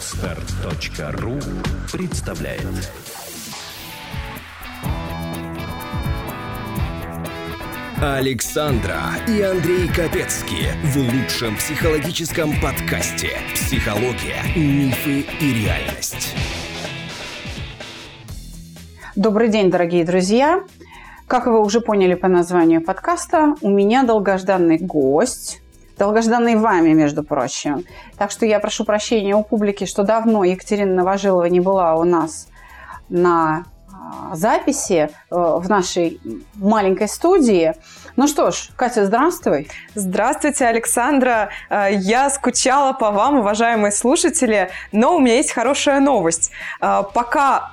Отстар.ру представляет Александра и Андрей Капецки в лучшем психологическом подкасте «Психология, мифы и реальность». Добрый день, дорогие друзья! Как вы уже поняли по названию подкаста, у меня долгожданный гость, долгожданный вами, между прочим. Так что я прошу прощения у публики, что давно Екатерина Новожилова не была у нас на а, записи э, в нашей маленькой студии. Ну что ж, Катя, здравствуй. Здравствуйте, Александра. Э, я скучала по вам, уважаемые слушатели, но у меня есть хорошая новость. Э, пока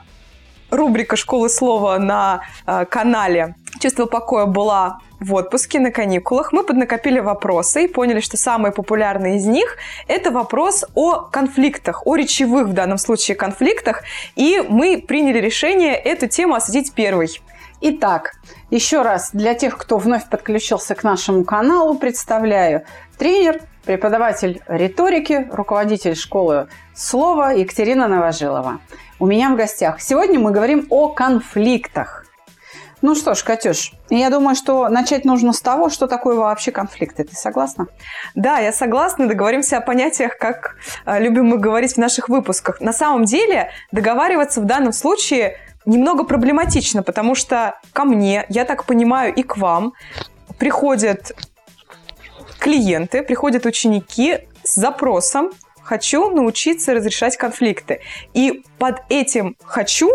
рубрика «Школы слова» на канале «Чувство покоя» была в отпуске, на каникулах, мы поднакопили вопросы и поняли, что самые популярные из них – это вопрос о конфликтах, о речевых в данном случае конфликтах, и мы приняли решение эту тему осветить первой. Итак, еще раз для тех, кто вновь подключился к нашему каналу, представляю тренер, преподаватель риторики, руководитель школы слова Екатерина Новожилова. У меня в гостях. Сегодня мы говорим о конфликтах. Ну что ж, Катюш, я думаю, что начать нужно с того, что такое вообще конфликты. Ты согласна? Да, я согласна. Договоримся о понятиях, как э, любим мы говорить в наших выпусках. На самом деле договариваться в данном случае немного проблематично, потому что ко мне, я так понимаю, и к вам приходят клиенты, приходят ученики с запросом «хочу научиться разрешать конфликты». И под этим «хочу»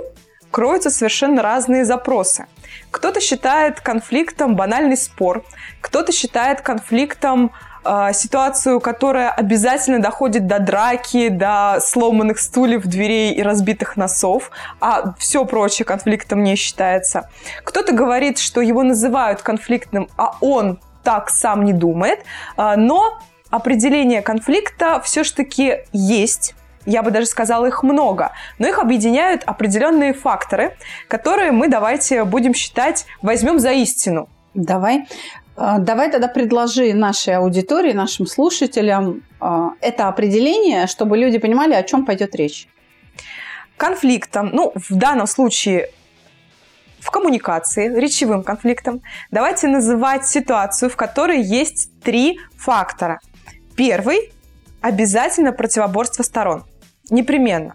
кроются совершенно разные запросы. Кто-то считает конфликтом банальный спор, кто-то считает конфликтом э, ситуацию, которая обязательно доходит до драки, до сломанных стульев, дверей и разбитых носов, а все прочее конфликтом не считается. Кто-то говорит, что его называют конфликтным, а он так сам не думает, э, но определение конфликта все-таки есть я бы даже сказала, их много, но их объединяют определенные факторы, которые мы давайте будем считать, возьмем за истину. Давай. А, давай тогда предложи нашей аудитории, нашим слушателям а, это определение, чтобы люди понимали, о чем пойдет речь. Конфликтом, ну, в данном случае в коммуникации, речевым конфликтом, давайте называть ситуацию, в которой есть три фактора. Первый – обязательно противоборство сторон. Непременно.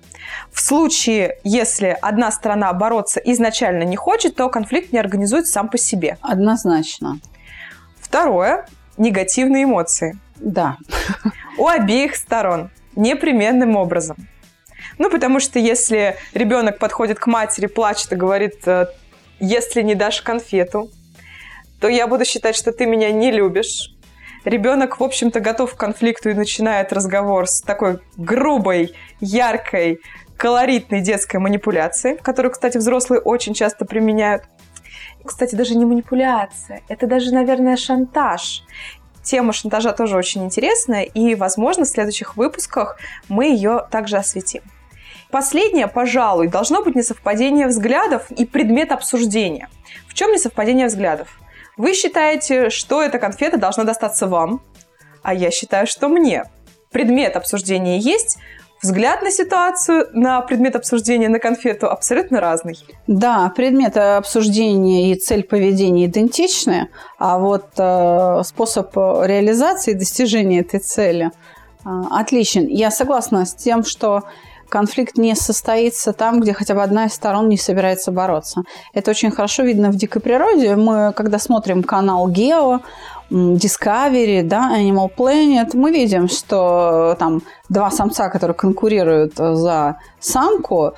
В случае, если одна сторона бороться изначально не хочет, то конфликт не организует сам по себе. Однозначно. Второе – негативные эмоции. Да. У обеих сторон. Непременным образом. Ну, потому что если ребенок подходит к матери, плачет и говорит, «Э, если не дашь конфету, то я буду считать, что ты меня не любишь, ребенок, в общем-то, готов к конфликту и начинает разговор с такой грубой, яркой, колоритной детской манипуляцией, которую, кстати, взрослые очень часто применяют. Кстати, даже не манипуляция, это даже, наверное, шантаж. Тема шантажа тоже очень интересная, и, возможно, в следующих выпусках мы ее также осветим. Последнее, пожалуй, должно быть несовпадение взглядов и предмет обсуждения. В чем несовпадение взглядов? Вы считаете, что эта конфета должна достаться вам, а я считаю, что мне. Предмет обсуждения есть, взгляд на ситуацию, на предмет обсуждения, на конфету абсолютно разный. Да, предмет обсуждения и цель поведения идентичны, а вот э, способ реализации и достижения этой цели э, отличен. Я согласна с тем, что конфликт не состоится там, где хотя бы одна из сторон не собирается бороться. Это очень хорошо видно в дикой природе. Мы, когда смотрим канал Гео, Discovery, да, Animal Planet, мы видим, что там два самца, которые конкурируют за самку,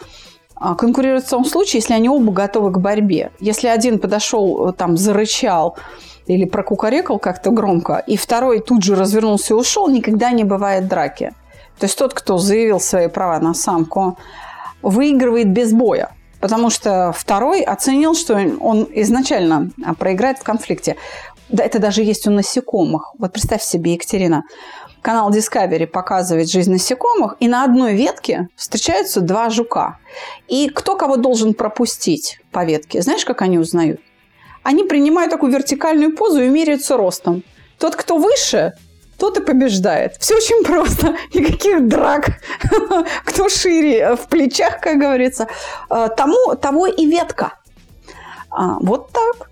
а, конкурируют в том случае, если они оба готовы к борьбе. Если один подошел, там, зарычал или прокукарекал как-то громко, и второй тут же развернулся и ушел, никогда не бывает драки. То есть тот, кто заявил свои права на самку, выигрывает без боя. Потому что второй оценил, что он изначально а, проиграет в конфликте. Да, это даже есть у насекомых. Вот представь себе, Екатерина, канал Discovery показывает жизнь насекомых, и на одной ветке встречаются два жука. И кто кого должен пропустить по ветке? Знаешь, как они узнают? Они принимают такую вертикальную позу и меряются ростом. Тот, кто выше, тот и побеждает. Все очень просто. Никаких драк. Кто шире в плечах, как говорится, э, тому, того и ветка. А, вот так.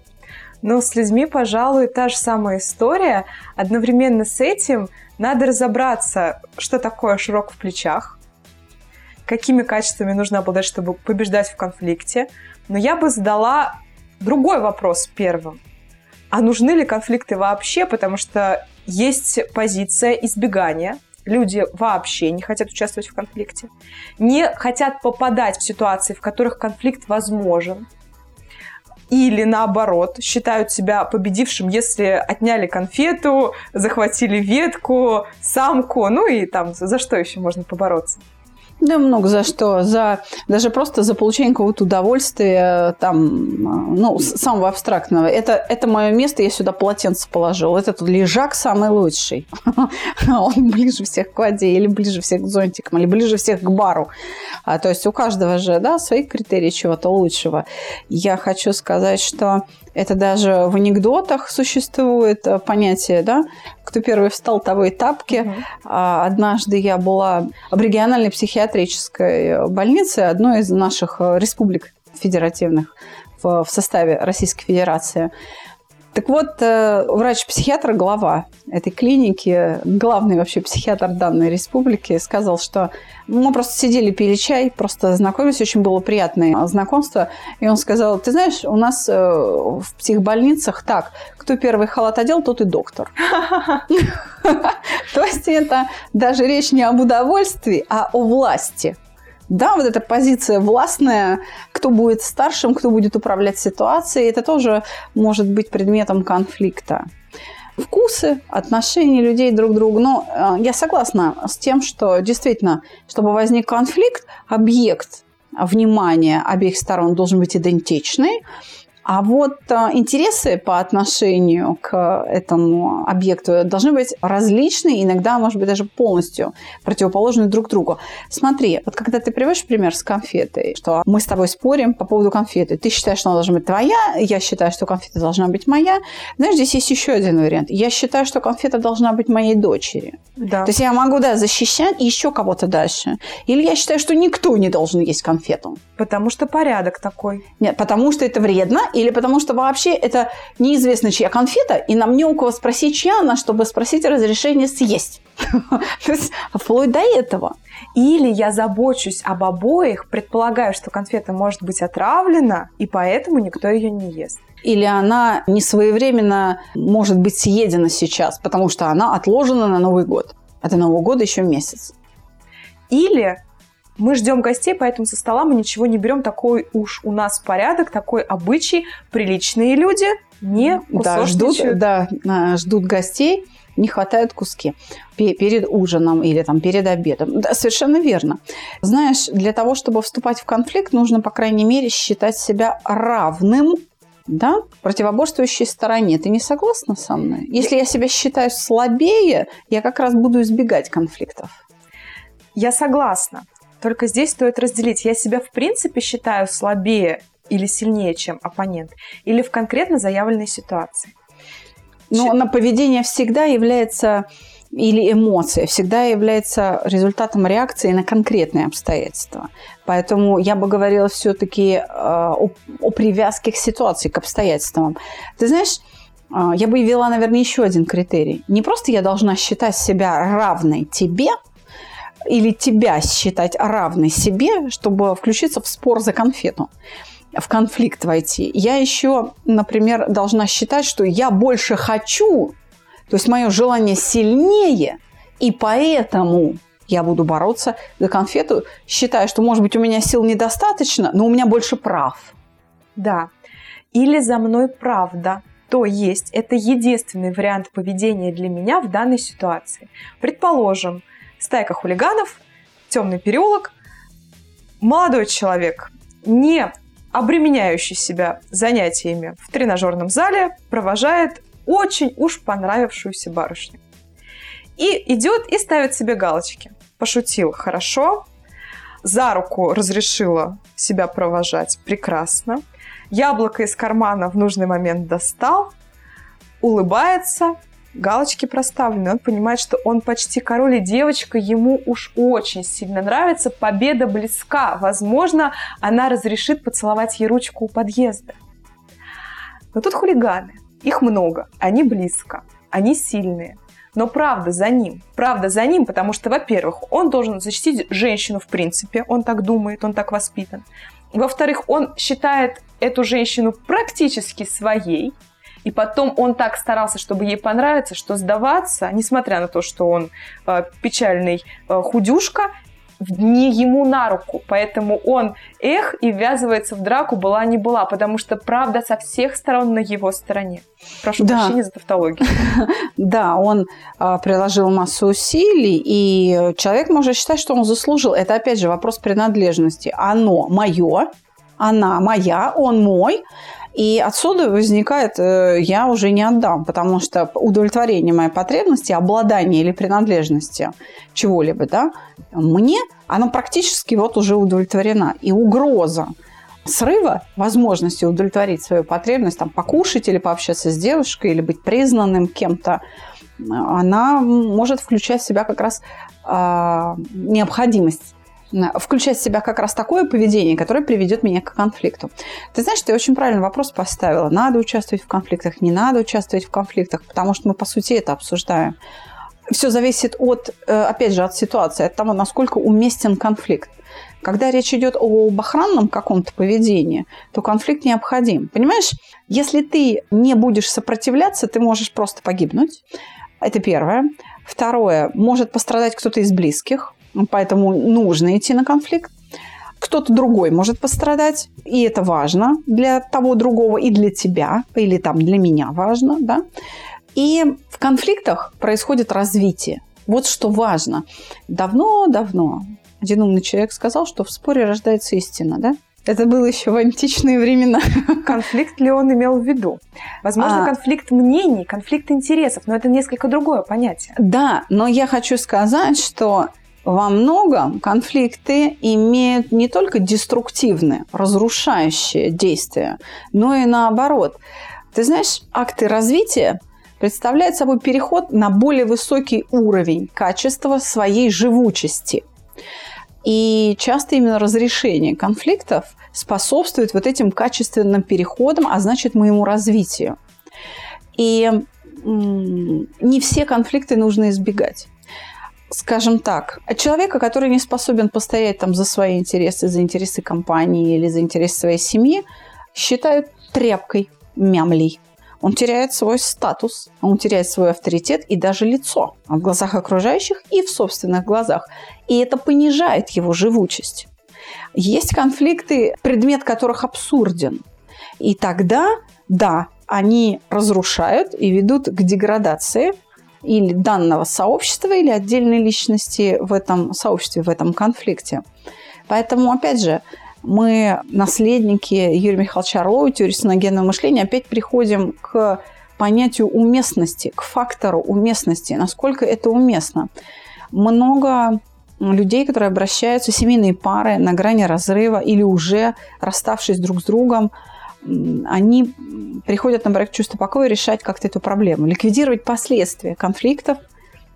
Ну, с людьми, пожалуй, та же самая история. Одновременно с этим надо разобраться, что такое широк в плечах, какими качествами нужно обладать, чтобы побеждать в конфликте. Но я бы задала другой вопрос первым. А нужны ли конфликты вообще? Потому что есть позиция избегания. Люди вообще не хотят участвовать в конфликте. Не хотят попадать в ситуации, в которых конфликт возможен. Или наоборот, считают себя победившим, если отняли конфету, захватили ветку, самку, ну и там за что еще можно побороться. Да, много за что. За, даже просто за получение какого-то удовольствия, там, ну, самого абстрактного. Это, это мое место, я сюда полотенце положил. Этот лежак самый лучший. Он ближе всех к воде, или ближе всех к зонтикам, или ближе всех к бару. А, то есть у каждого же, да, свои критерии чего-то лучшего. Я хочу сказать, что это даже в анекдотах существует э, понятие, да, кто первый встал, того и тапки. Угу. Однажды я была в региональной психиатрической больнице одной из наших э, республик федеративных в, в составе Российской Федерации. Так вот, э, врач-психиатр, глава этой клиники, главный вообще психиатр данной республики, сказал, что мы просто сидели, пили чай, просто знакомились, очень было приятное знакомство. И он сказал, ты знаешь, у нас э, в психбольницах так, кто первый халат одел, тот и доктор. То есть это даже речь не об удовольствии, а о власти. Да, вот эта позиция властная, кто будет старшим, кто будет управлять ситуацией, это тоже может быть предметом конфликта. Вкусы, отношения людей друг к другу. Но э, я согласна с тем, что действительно, чтобы возник конфликт, объект внимания обеих сторон должен быть идентичный. А вот а, интересы по отношению к этому объекту должны быть различны, иногда, может быть, даже полностью противоположны друг другу. Смотри, вот когда ты приводишь пример с конфетой, что мы с тобой спорим по поводу конфеты, ты считаешь, что она должна быть твоя, я считаю, что конфета должна быть моя. Знаешь, здесь есть еще один вариант. Я считаю, что конфета должна быть моей дочери. Да. То есть я могу, да, защищать еще кого-то дальше. Или я считаю, что никто не должен есть конфету. Потому что порядок такой. Нет, потому что это вредно, или потому что вообще это неизвестно, чья конфета, и нам не у кого спросить, чья она, чтобы спросить разрешение съесть. То есть вплоть до этого. Или я забочусь об обоих, предполагаю, что конфета может быть отравлена, и поэтому никто ее не ест. Или она не своевременно может быть съедена сейчас, потому что она отложена на Новый год. А до Нового года еще месяц. Или мы ждем гостей, поэтому со стола мы ничего не берем. Такой уж у нас порядок, такой обычай. Приличные люди не да, ждут, да, а, ждут гостей, не хватает куски перед ужином или там перед обедом. Да, совершенно верно. Знаешь, для того, чтобы вступать в конфликт, нужно, по крайней мере, считать себя равным да, противоборствующей стороне. Ты не согласна со мной? Если я себя считаю слабее, я как раз буду избегать конфликтов. Я согласна. Только здесь стоит разделить. Я себя в принципе считаю слабее или сильнее, чем оппонент, или в конкретно заявленной ситуации. Но на поведение всегда является или эмоция всегда является результатом реакции на конкретные обстоятельства. Поэтому я бы говорила все-таки э, о, о привязке к ситуации, к обстоятельствам. Ты знаешь, э, я бы ввела, наверное, еще один критерий. Не просто я должна считать себя равной тебе, или тебя считать равной себе, чтобы включиться в спор за конфету в конфликт войти. Я еще, например, должна считать, что я больше хочу, то есть мое желание сильнее, и поэтому я буду бороться за конфету, считая, что, может быть, у меня сил недостаточно, но у меня больше прав. Да. Или за мной правда. То есть это единственный вариант поведения для меня в данной ситуации. Предположим, стайка хулиганов, темный переулок, молодой человек, не обременяющий себя занятиями в тренажерном зале, провожает очень уж понравившуюся барышню. И идет и ставит себе галочки. Пошутил хорошо, за руку разрешила себя провожать прекрасно, яблоко из кармана в нужный момент достал, улыбается, галочки проставлены, он понимает, что он почти король, и девочка ему уж очень сильно нравится, победа близка. Возможно, она разрешит поцеловать ей ручку у подъезда. Но тут хулиганы. Их много, они близко, они сильные. Но правда за ним. Правда за ним, потому что, во-первых, он должен защитить женщину в принципе, он так думает, он так воспитан. Во-вторых, он считает эту женщину практически своей, и потом он так старался, чтобы ей понравиться, что сдаваться, несмотря на то, что он э, печальный э, худюшка, не ему на руку. Поэтому он, эх, и ввязывается в драку, была не была, потому что правда со всех сторон на его стороне. Прошу да. прощения за тавтологию. Да, он а, приложил массу усилий, и человек может считать, что он заслужил. Это, опять же, вопрос принадлежности. Оно мое, она моя, он мой, и отсюда возникает, э, я уже не отдам, потому что удовлетворение моей потребности, обладание или принадлежности чего-либо, да, мне, оно практически вот уже удовлетворена. И угроза срыва возможности удовлетворить свою потребность, там, покушать или пообщаться с девушкой, или быть признанным кем-то, она может включать в себя как раз э, необходимость включать в себя как раз такое поведение, которое приведет меня к конфликту. Ты знаешь, ты очень правильный вопрос поставила. Надо участвовать в конфликтах, не надо участвовать в конфликтах, потому что мы, по сути, это обсуждаем. Все зависит от, э, опять же, от ситуации, от того, насколько уместен конфликт. Когда речь идет об охранном каком-то поведении, то конфликт необходим. Понимаешь, если ты не будешь сопротивляться, ты можешь просто погибнуть. Это первое. Второе, может пострадать кто-то из близких, поэтому нужно идти на конфликт. Кто-то другой может пострадать, и это важно для того другого и для тебя, или там для меня важно, да. И в конфликтах происходит развитие. Вот что важно. Давно-давно один умный человек сказал, что в споре рождается истина, да? Это было еще в античные времена. Конфликт ли он имел в виду? Возможно, а, конфликт мнений, конфликт интересов, но это несколько другое понятие. Да, но я хочу сказать, что во многом конфликты имеют не только деструктивные, разрушающие действия, но и наоборот. Ты знаешь, акты развития представляют собой переход на более высокий уровень качества своей живучести. И часто именно разрешение конфликтов способствует вот этим качественным переходам, а значит моему развитию. И не все конфликты нужно избегать скажем так, человека, который не способен постоять там за свои интересы, за интересы компании или за интересы своей семьи, считают тряпкой, мямлей. Он теряет свой статус, он теряет свой авторитет и даже лицо в глазах окружающих и в собственных глазах. И это понижает его живучесть. Есть конфликты, предмет которых абсурден. И тогда, да, они разрушают и ведут к деградации или данного сообщества, или отдельной личности в этом сообществе, в этом конфликте. Поэтому, опять же, мы, наследники Юрия Михайловича Орлова, теории синогенного мышления, опять приходим к понятию уместности, к фактору уместности, насколько это уместно. Много людей, которые обращаются, семейные пары на грани разрыва или уже расставшись друг с другом, они приходят на проект «Чувство покоя» решать как-то эту проблему, ликвидировать последствия конфликтов,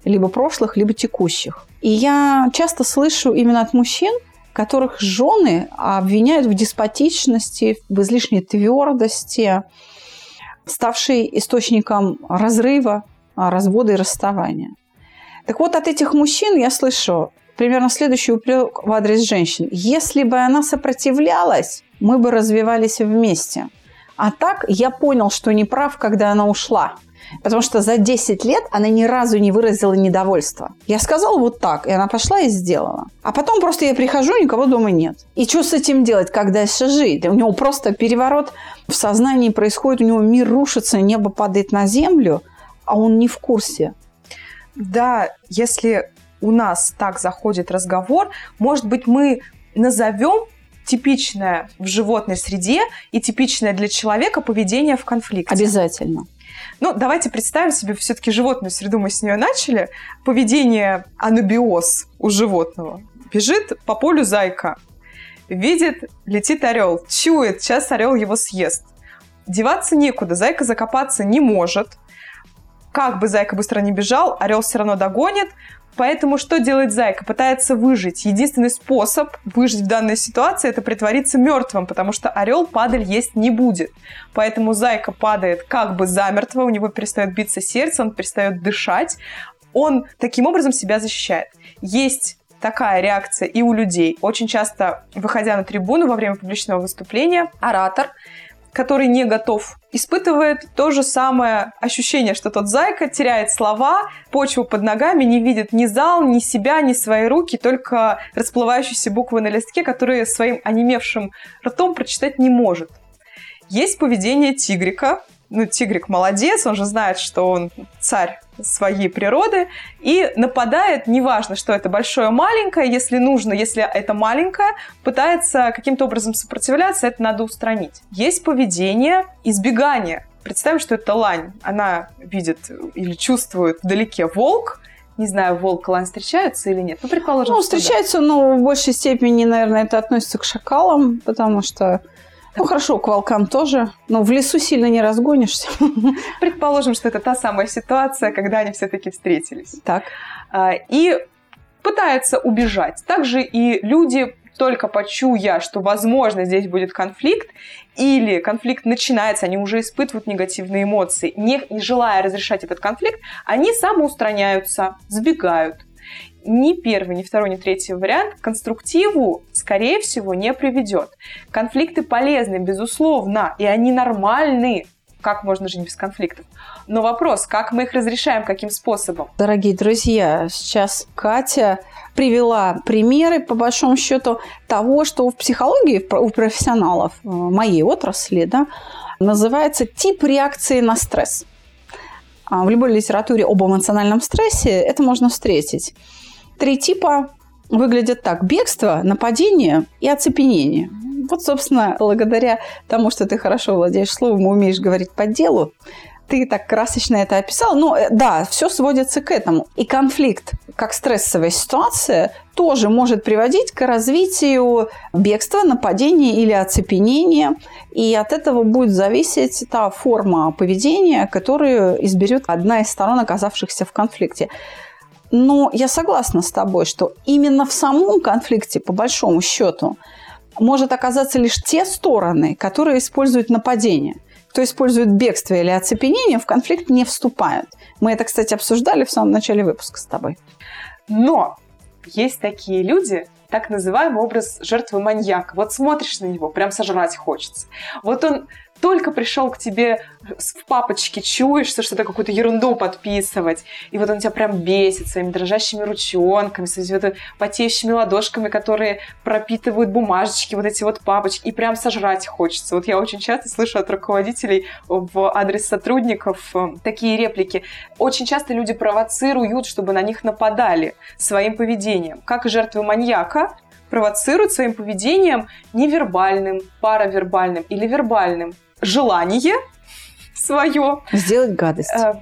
либо прошлых, либо текущих. И я часто слышу именно от мужчин, которых жены обвиняют в деспотичности, в излишней твердости, ставшей источником разрыва, развода и расставания. Так вот, от этих мужчин я слышу примерно следующий упрек в адрес женщин. Если бы она сопротивлялась, мы бы развивались вместе. А так я понял, что не прав, когда она ушла. Потому что за 10 лет она ни разу не выразила недовольства. Я сказала вот так, и она пошла и сделала. А потом просто я прихожу, никого дома нет. И что с этим делать, как дальше жить? У него просто переворот в сознании происходит, у него мир рушится, небо падает на землю, а он не в курсе. Да, если у нас так заходит разговор, может быть, мы назовем типичное в животной среде и типичное для человека поведение в конфликте. Обязательно. Ну, давайте представим себе все-таки животную среду, мы с нее начали. Поведение анабиоз у животного. Бежит по полю зайка, видит, летит орел, чует, сейчас орел его съест. Деваться некуда, зайка закопаться не может. Как бы зайка быстро не бежал, орел все равно догонит, Поэтому что делает зайка? Пытается выжить. Единственный способ выжить в данной ситуации – это притвориться мертвым, потому что орел падаль есть не будет. Поэтому зайка падает как бы замертво, у него перестает биться сердце, он перестает дышать. Он таким образом себя защищает. Есть такая реакция и у людей. Очень часто, выходя на трибуну во время публичного выступления, оратор который не готов, испытывает то же самое ощущение, что тот зайка теряет слова, почву под ногами, не видит ни зал, ни себя, ни свои руки, только расплывающиеся буквы на листке, которые своим онемевшим ртом прочитать не может. Есть поведение тигрика, ну, тигрик молодец, он же знает, что он царь своей природы, и нападает, неважно, что это большое, маленькое, если нужно, если это маленькое, пытается каким-то образом сопротивляться, это надо устранить. Есть поведение избегания. Представим, что это лань. Она видит или чувствует вдалеке волк, не знаю, волк и лань встречаются или нет. Ну, предположим, Ну, встречаются, да. но в большей степени, наверное, это относится к шакалам, потому что ну хорошо, к волкам тоже, но в лесу сильно не разгонишься. Предположим, что это та самая ситуация, когда они все-таки встретились. Так. А, и пытаются убежать. Также и люди только почуя, что, возможно, здесь будет конфликт, или конфликт начинается, они уже испытывают негативные эмоции, не, не желая разрешать этот конфликт, они самоустраняются, сбегают ни первый, ни второй, ни третий вариант к конструктиву, скорее всего, не приведет. Конфликты полезны, безусловно, и они нормальны. Как можно жить без конфликтов? Но вопрос, как мы их разрешаем, каким способом? Дорогие друзья, сейчас Катя привела примеры, по большому счету, того, что в психологии у профессионалов э, моей отрасли да, называется тип реакции на стресс. А в любой литературе об эмоциональном стрессе это можно встретить. Три типа выглядят так. Бегство, нападение и оцепенение. Вот, собственно, благодаря тому, что ты хорошо владеешь словом и умеешь говорить по делу, ты так красочно это описал. Ну, э, да, все сводится к этому. И конфликт, как стрессовая ситуация, тоже может приводить к развитию бегства, нападения или оцепенения. И от этого будет зависеть та форма поведения, которую изберет одна из сторон, оказавшихся в конфликте. Но я согласна с тобой, что именно в самом конфликте, по большому счету, может оказаться лишь те стороны, которые используют нападение. Кто использует бегство или оцепенение, в конфликт не вступают. Мы это, кстати, обсуждали в самом начале выпуска с тобой. Но есть такие люди, так называемый образ жертвы маньяка. Вот смотришь на него, прям сожрать хочется. Вот он только пришел к тебе в папочке, чуешься, что-то какую-то ерунду подписывать, и вот он тебя прям бесит своими дрожащими ручонками, своими вот потеющими ладошками, которые пропитывают бумажечки, вот эти вот папочки, и прям сожрать хочется. Вот я очень часто слышу от руководителей в адрес сотрудников э, такие реплики. Очень часто люди провоцируют, чтобы на них нападали своим поведением. Как жертвы маньяка, провоцируют своим поведением невербальным, паравербальным или вербальным желание свое. Сделать гадость. Э,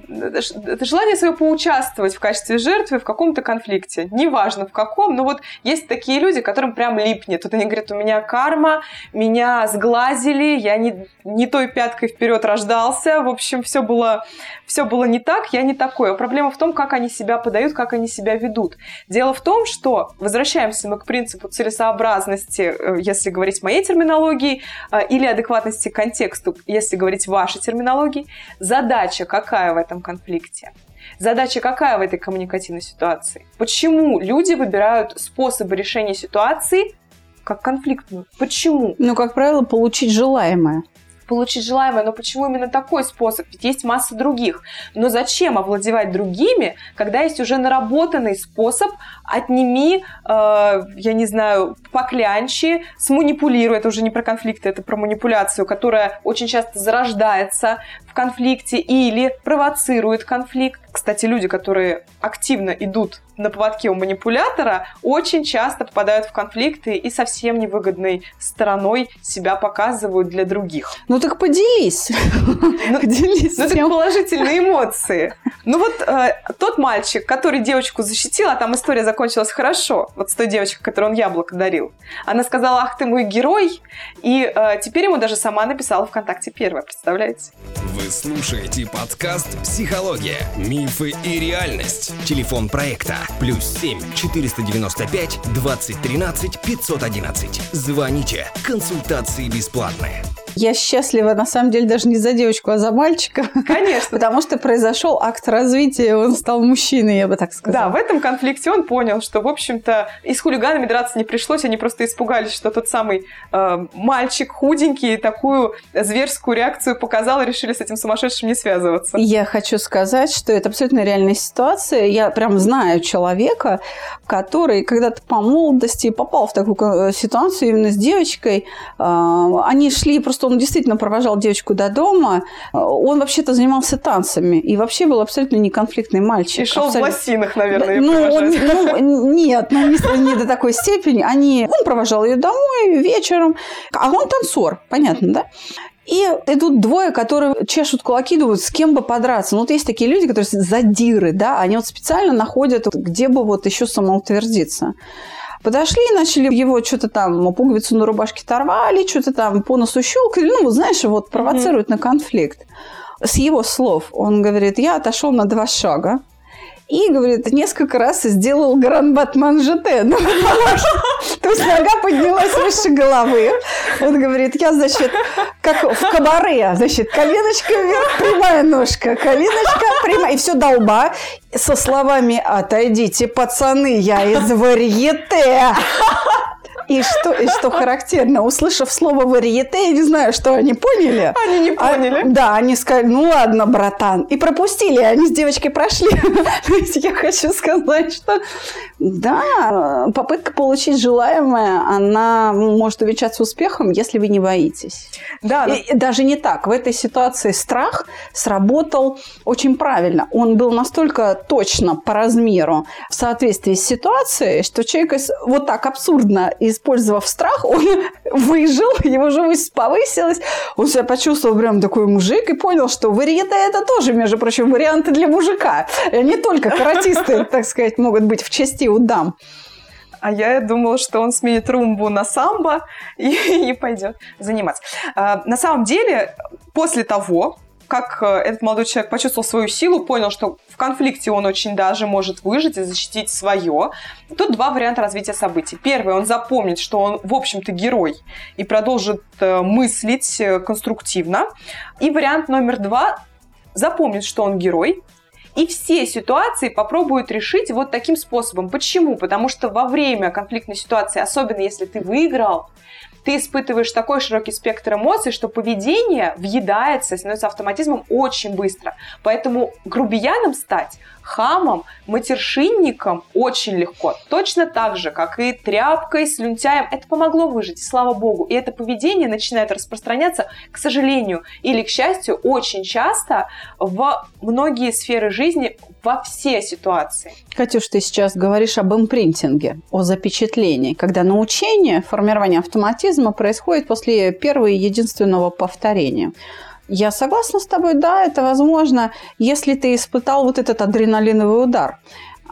желание свое поучаствовать в качестве жертвы в каком-то конфликте. Неважно в каком, но вот есть такие люди, которым прям липнет. Вот они говорят, у меня карма, меня сглазили, я не, не той пяткой вперед рождался. В общем, все было, все было не так, я не такой. А проблема в том, как они себя подают, как они себя ведут. Дело в том, что, возвращаемся мы к принципу целесообразности, э, если говорить моей терминологией, э, или адекватности контексту, если говорить вашей терминологии, технологий. Задача какая в этом конфликте? Задача какая в этой коммуникативной ситуации? Почему люди выбирают способы решения ситуации как конфликтную? Почему? Ну, как правило, получить желаемое получить желаемое, но почему именно такой способ? Ведь есть масса других. Но зачем овладевать другими, когда есть уже наработанный способ отними, э, я не знаю, поклянчи, сманипулируй, это уже не про конфликты, это про манипуляцию, которая очень часто зарождается конфликте или провоцирует конфликт. Кстати, люди, которые активно идут на поводке у манипулятора, очень часто попадают в конфликты и совсем невыгодной стороной себя показывают для других. Ну так поделись. Ну, поделись. Ну так положительные эмоции. Ну вот э, тот мальчик, который девочку защитил, а там история закончилась хорошо, вот с той девочкой, которой он яблоко дарил. Она сказала, ах ты мой герой, и э, теперь ему даже сама написала ВКонтакте первое, представляете? Вы Вы слушаете подкаст «Психология. Мифы и реальность». Телефон проекта «Плюс 7 495 2013 511». Звоните. Консультации бесплатные. Я счастлива, на самом деле, даже не за девочку, а за мальчика. Конечно. Потому что произошел акт развития, он стал мужчиной, я бы так сказала. Да, в этом конфликте он понял, что, в общем-то, и с хулиганами драться не пришлось, они просто испугались, что тот самый э, мальчик худенький такую зверскую реакцию показал и решили с этим сумасшедшим не связываться. Я хочу сказать, что это абсолютно реальная ситуация. Я прям знаю человека, который когда-то по молодости попал в такую э, ситуацию именно с девочкой. Э, они шли просто он действительно провожал девочку до дома. Он вообще-то занимался танцами и вообще был абсолютно неконфликтный мальчик. И шел абсолютно... в лосинах, наверное, ну, он, ну, нет, ну, не, не до такой степени. Они... Он провожал ее домой вечером, а он танцор, понятно, да? И идут двое, которые чешут кулаки, думают, с кем бы подраться. Ну, вот есть такие люди, которые задиры, да, они вот специально находят, где бы вот еще самоутвердиться. Подошли и начали его что-то там, пуговицу на рубашке торвали, что-то там по носу щелкали, ну, знаешь, вот провоцируют mm-hmm. на конфликт. С его слов он говорит, я отошел на два шага, и, говорит, несколько раз сделал гранбат манжете. Ну, то есть нога поднялась выше головы. Он говорит, я, значит, как в кабаре, значит, коленочка вверх, прямая ножка, коленочка прямая, и все долба со словами «Отойдите, пацаны, я из варьете». И что, и что характерно, услышав слово «варьете», я не знаю, что они поняли. Они не а, поняли. А, да, они сказали, ну ладно, братан. И пропустили, они с девочкой прошли. Я хочу сказать, что да, попытка получить желаемое, она может увенчаться успехом, если вы не боитесь. Да, и, даже не так. В этой ситуации страх сработал очень правильно. Он был настолько точно по размеру в соответствии с ситуацией, что человек вот так абсурдно из использовав страх, он выжил, его живость повысилась, он себя почувствовал прям такой мужик и понял, что варианты это тоже, между прочим, варианты для мужика. Не только каратисты, так сказать, могут быть в части у дам. А я думала, что он сменит румбу на самбо и, и пойдет заниматься. А, на самом деле, после того, как э, этот молодой человек почувствовал свою силу, понял, что в конфликте он очень даже может выжить и защитить свое. Тут два варианта развития событий. Первый, он запомнит, что он, в общем-то, герой и продолжит э, мыслить э, конструктивно. И вариант номер два, запомнит, что он герой, и все ситуации попробуют решить вот таким способом. Почему? Потому что во время конфликтной ситуации, особенно если ты выиграл, ты испытываешь такой широкий спектр эмоций, что поведение въедается, становится автоматизмом очень быстро. Поэтому грубияном стать хамом, матершинником очень легко. Точно так же, как и тряпкой, слюнтяем. Это помогло выжить, слава богу. И это поведение начинает распространяться, к сожалению, или к счастью, очень часто в многие сферы жизни, во все ситуации. Катюш, ты сейчас говоришь об импринтинге, о запечатлении, когда научение, формирование автоматизма происходит после первого и единственного повторения. Я согласна с тобой, да, это возможно, если ты испытал вот этот адреналиновый удар.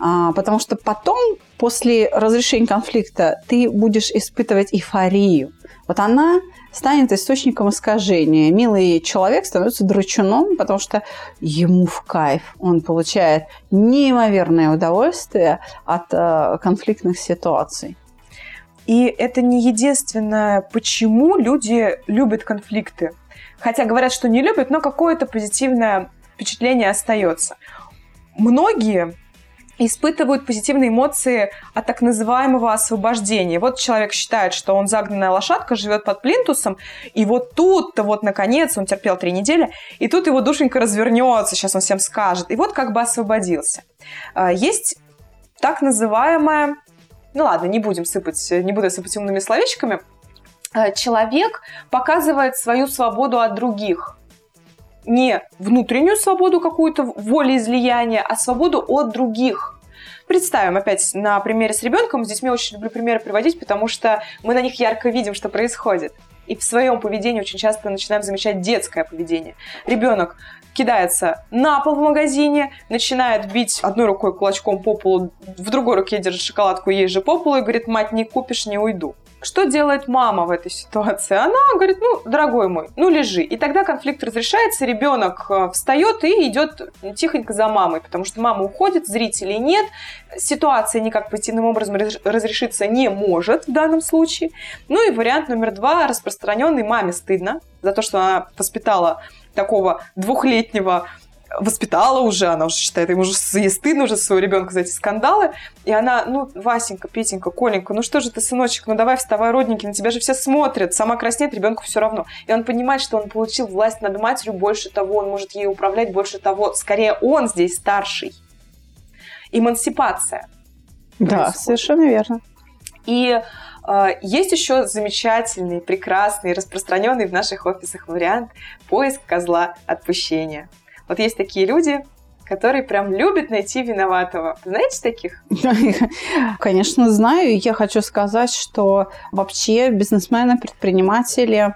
А, потому что потом, после разрешения конфликта, ты будешь испытывать эйфорию. Вот она станет источником искажения. Милый человек становится драчуном, потому что ему в кайф. Он получает неимоверное удовольствие от э, конфликтных ситуаций. И это не единственное, почему люди любят конфликты. Хотя говорят, что не любят, но какое-то позитивное впечатление остается. Многие испытывают позитивные эмоции от так называемого освобождения. Вот человек считает, что он загнанная лошадка, живет под плинтусом, и вот тут-то вот наконец он терпел три недели, и тут его душенька развернется, сейчас он всем скажет, и вот как бы освободился. А, есть так называемая, ну ладно, не будем сыпать, не буду сыпать умными словечками, человек показывает свою свободу от других. Не внутреннюю свободу какую-то волеизлияния, а свободу от других. Представим опять на примере с ребенком. С детьми очень люблю примеры приводить, потому что мы на них ярко видим, что происходит. И в своем поведении очень часто начинаем замечать детское поведение. Ребенок кидается на пол в магазине, начинает бить одной рукой кулачком по полу, в другой руке держит шоколадку ей же по полу и говорит, мать, не купишь, не уйду. Что делает мама в этой ситуации? Она говорит, ну, дорогой мой, ну, лежи. И тогда конфликт разрешается, ребенок э, встает и идет тихонько за мамой, потому что мама уходит, зрителей нет, ситуация никак позитивным образом разрешиться не может в данном случае. Ну и вариант номер два, распространенный маме стыдно за то, что она воспитала такого двухлетнего воспитала уже, она уже считает, ему уже ей стыдно уже своего ребенка за эти скандалы. И она, ну, Васенька, Петенька, Коленька, ну что же ты, сыночек, ну давай вставай, родненький, на тебя же все смотрят, сама краснеет, ребенку все равно. И он понимает, что он получил власть над матерью, больше того, он может ей управлять, больше того, скорее он здесь старший. Эмансипация. Да, происходит. совершенно верно. И э, есть еще замечательный, прекрасный, распространенный в наших офисах вариант поиск козла отпущения. Вот есть такие люди, которые прям любят найти виноватого. Знаете таких? Конечно, знаю. Я хочу сказать, что вообще бизнесмены, предприниматели,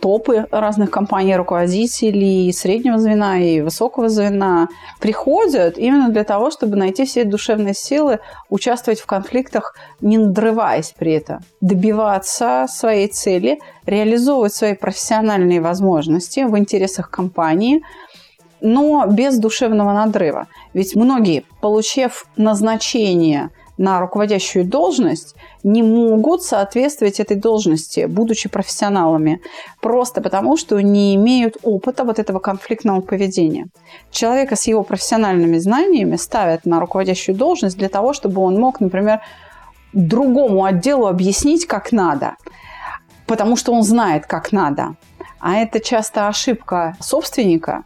топы разных компаний, руководителей среднего звена и высокого звена приходят именно для того, чтобы найти все душевные силы, участвовать в конфликтах, не надрываясь при этом, добиваться своей цели, реализовывать свои профессиональные возможности в интересах компании – но без душевного надрыва. Ведь многие, получив назначение на руководящую должность, не могут соответствовать этой должности, будучи профессионалами, просто потому, что не имеют опыта вот этого конфликтного поведения. Человека с его профессиональными знаниями ставят на руководящую должность для того, чтобы он мог, например, другому отделу объяснить, как надо, потому что он знает, как надо. А это часто ошибка собственника,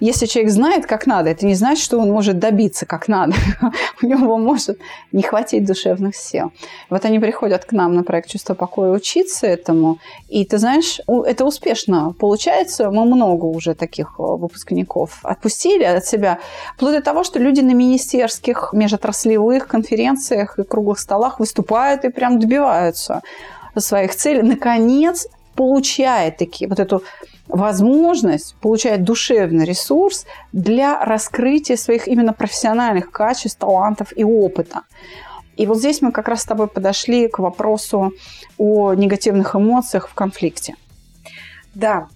если человек знает, как надо, это не значит, что он может добиться, как надо. У него может не хватить душевных сил. Вот они приходят к нам на проект «Чувство покоя» учиться этому. И ты знаешь, это успешно получается. Мы много уже таких э, выпускников отпустили от себя. Вплоть до того, что люди на министерских, межотраслевых конференциях и круглых столах выступают и прям добиваются своих целей. Наконец, получает такие вот эту возможность получать душевный ресурс для раскрытия своих именно профессиональных качеств, талантов и опыта. И вот здесь мы как раз с тобой подошли к вопросу о негативных эмоциях в конфликте. Да,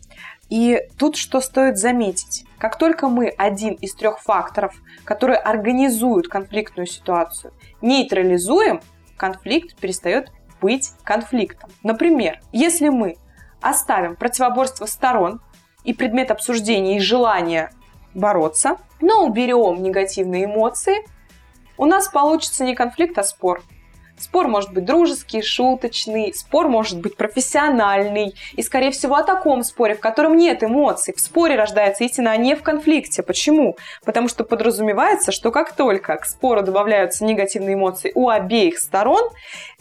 и тут что стоит заметить. Как только мы один из трех факторов, которые организуют конфликтную ситуацию, нейтрализуем, конфликт перестает быть конфликтом. Например, если мы оставим противоборство сторон и предмет обсуждения и желание бороться, но уберем негативные эмоции, у нас получится не конфликт, а спор. Спор может быть дружеский, шуточный, спор может быть профессиональный. И, скорее всего, о таком споре, в котором нет эмоций. В споре рождается истина, а не в конфликте. Почему? Потому что подразумевается, что как только к спору добавляются негативные эмоции у обеих сторон,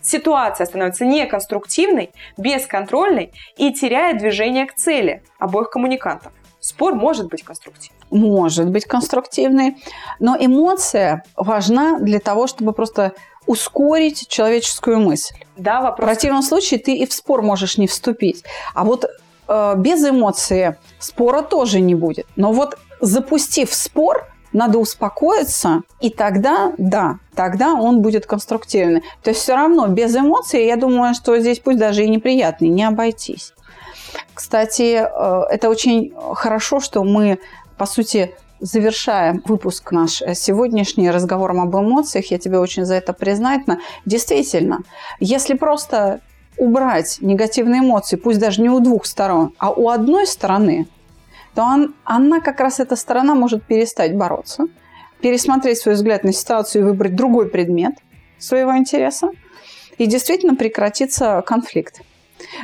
ситуация становится неконструктивной, бесконтрольной и теряет движение к цели обоих коммуникантов. Спор может быть конструктивным. Может быть конструктивный, но эмоция важна для того, чтобы просто ускорить человеческую мысль. Да, вопрос. В противном случае ты и в спор можешь не вступить. А вот э, без эмоции спора тоже не будет. Но вот запустив спор, надо успокоиться, и тогда, да, тогда он будет конструктивный. То есть все равно без эмоций, я думаю, что здесь пусть даже и неприятный, не обойтись. Кстати, э, это очень хорошо, что мы, по сути, завершаем выпуск наш э, сегодняшний разговором об эмоциях. Я тебе очень за это признательна. Действительно, если просто убрать негативные эмоции, пусть даже не у двух сторон, а у одной стороны, то он, она как раз, эта сторона, может перестать бороться, пересмотреть свой взгляд на ситуацию и выбрать другой предмет своего интереса, и действительно прекратится конфликт.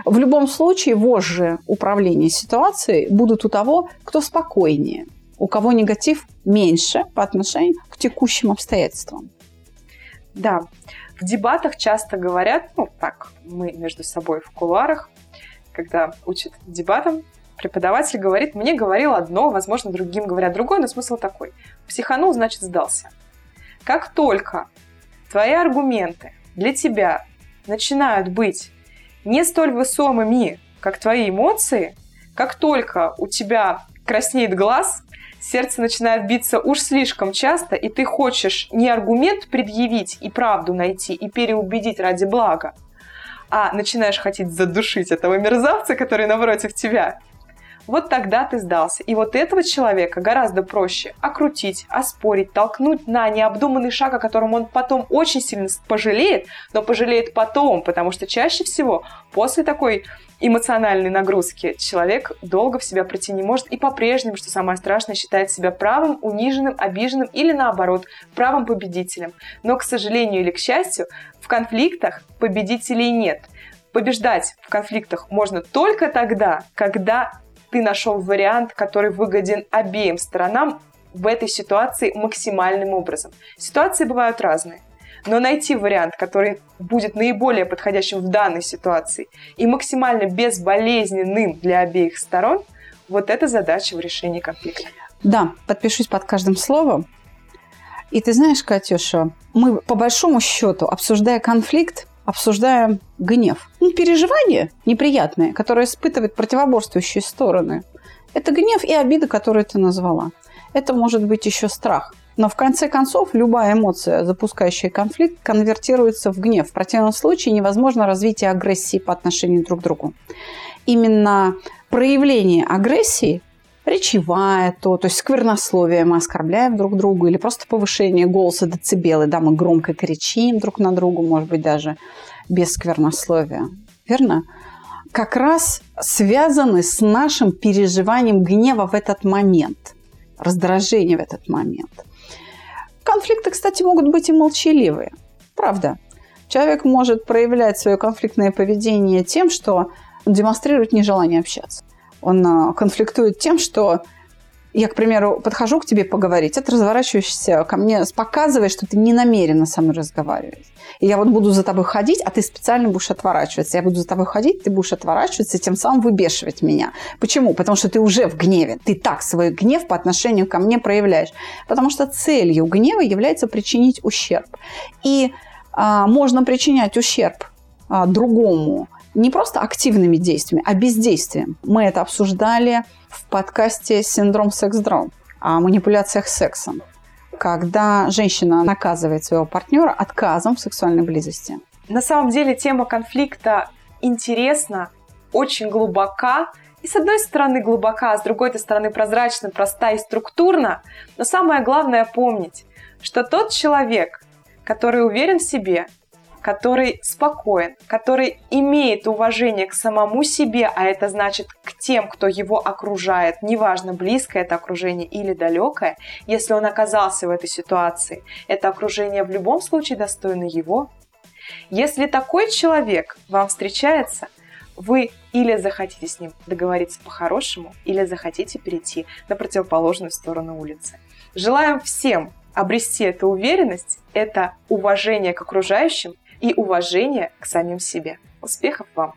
В любом случае, вожжи управления ситуацией будут у того, кто спокойнее – у кого негатив меньше по отношению к текущим обстоятельствам. Да, в дебатах часто говорят, ну так, мы между собой в кулуарах, когда учат дебатам, преподаватель говорит, мне говорил одно, возможно, другим говорят другое, но смысл такой. Психанул, значит, сдался. Как только твои аргументы для тебя начинают быть не столь весомыми, как твои эмоции, как только у тебя краснеет глаз, сердце начинает биться уж слишком часто, и ты хочешь не аргумент предъявить и правду найти, и переубедить ради блага, а начинаешь хотеть задушить этого мерзавца, который напротив тебя, вот тогда ты сдался. И вот этого человека гораздо проще окрутить, оспорить, толкнуть на необдуманный шаг, о котором он потом очень сильно пожалеет, но пожалеет потом, потому что чаще всего после такой эмоциональной нагрузки человек долго в себя прийти не может и по-прежнему, что самое страшное, считает себя правым, униженным, обиженным или наоборот, правым победителем. Но, к сожалению или к счастью, в конфликтах победителей нет. Побеждать в конфликтах можно только тогда, когда ты нашел вариант, который выгоден обеим сторонам в этой ситуации максимальным образом. Ситуации бывают разные. Но найти вариант, который будет наиболее подходящим в данной ситуации и максимально безболезненным для обеих сторон, вот это задача в решении конфликта. Да, подпишусь под каждым словом. И ты знаешь, Катюша, мы по большому счету, обсуждая конфликт, обсуждаем гнев. Ну, переживания неприятные, которые испытывают противоборствующие стороны. Это гнев и обида, которую ты назвала. Это может быть еще страх. Но в конце концов любая эмоция, запускающая конфликт, конвертируется в гнев. В противном случае невозможно развитие агрессии по отношению друг к другу. Именно проявление агрессии речевая то, то есть сквернословие мы оскорбляем друг друга, или просто повышение голоса децибелы, да, мы громко кричим друг на другу, может быть, даже без сквернословия. Верно? Как раз связаны с нашим переживанием гнева в этот момент, раздражения в этот момент. Конфликты, кстати, могут быть и молчаливые. Правда. Человек может проявлять свое конфликтное поведение тем, что демонстрирует нежелание общаться он а, конфликтует тем, что я, к примеру, подхожу к тебе поговорить, а ты разворачиваешься ко мне, показываешь, что ты не намерена со мной разговаривать. И я вот буду за тобой ходить, а ты специально будешь отворачиваться. Я буду за тобой ходить, ты будешь отворачиваться, и тем самым выбешивать меня. Почему? Потому что ты уже в гневе. Ты так свой гнев по отношению ко мне проявляешь. Потому что целью гнева является причинить ущерб. И а, можно причинять ущерб а, другому не просто активными действиями, а бездействием. Мы это обсуждали в подкасте «Синдром секс-дром» о манипуляциях сексом, когда женщина наказывает своего партнера отказом в сексуальной близости. На самом деле тема конфликта интересна, очень глубока, и с одной стороны глубока, а с другой стороны прозрачна, проста и структурна. Но самое главное помнить, что тот человек, который уверен в себе, который спокоен, который имеет уважение к самому себе, а это значит к тем, кто его окружает, неважно, близкое это окружение или далекое, если он оказался в этой ситуации, это окружение в любом случае достойно его. Если такой человек вам встречается, вы или захотите с ним договориться по-хорошему, или захотите перейти на противоположную сторону улицы. Желаем всем обрести эту уверенность, это уважение к окружающим и уважение к самим себе. Успехов вам!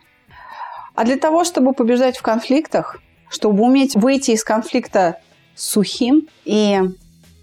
А для того, чтобы побеждать в конфликтах, чтобы уметь выйти из конфликта сухим и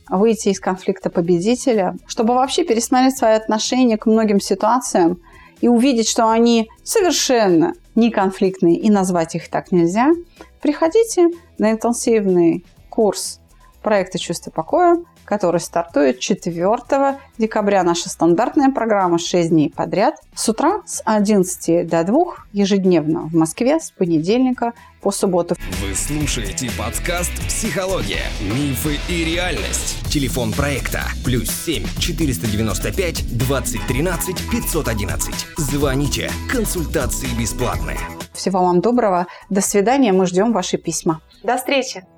выйти из конфликта победителя, чтобы вообще пересмотреть свои отношения к многим ситуациям и увидеть, что они совершенно не конфликтные и назвать их так нельзя, приходите на интенсивный курс проекта «Чувство покоя», который стартует 4 декабря. Наша стандартная программа 6 дней подряд. С утра с 11 до 2 ежедневно в Москве с понедельника по субботу. Вы слушаете подкаст «Психология. Мифы и реальность». Телефон проекта плюс 7 495 2013 511. Звоните. Консультации бесплатные. Всего вам доброго. До свидания. Мы ждем ваши письма. До встречи!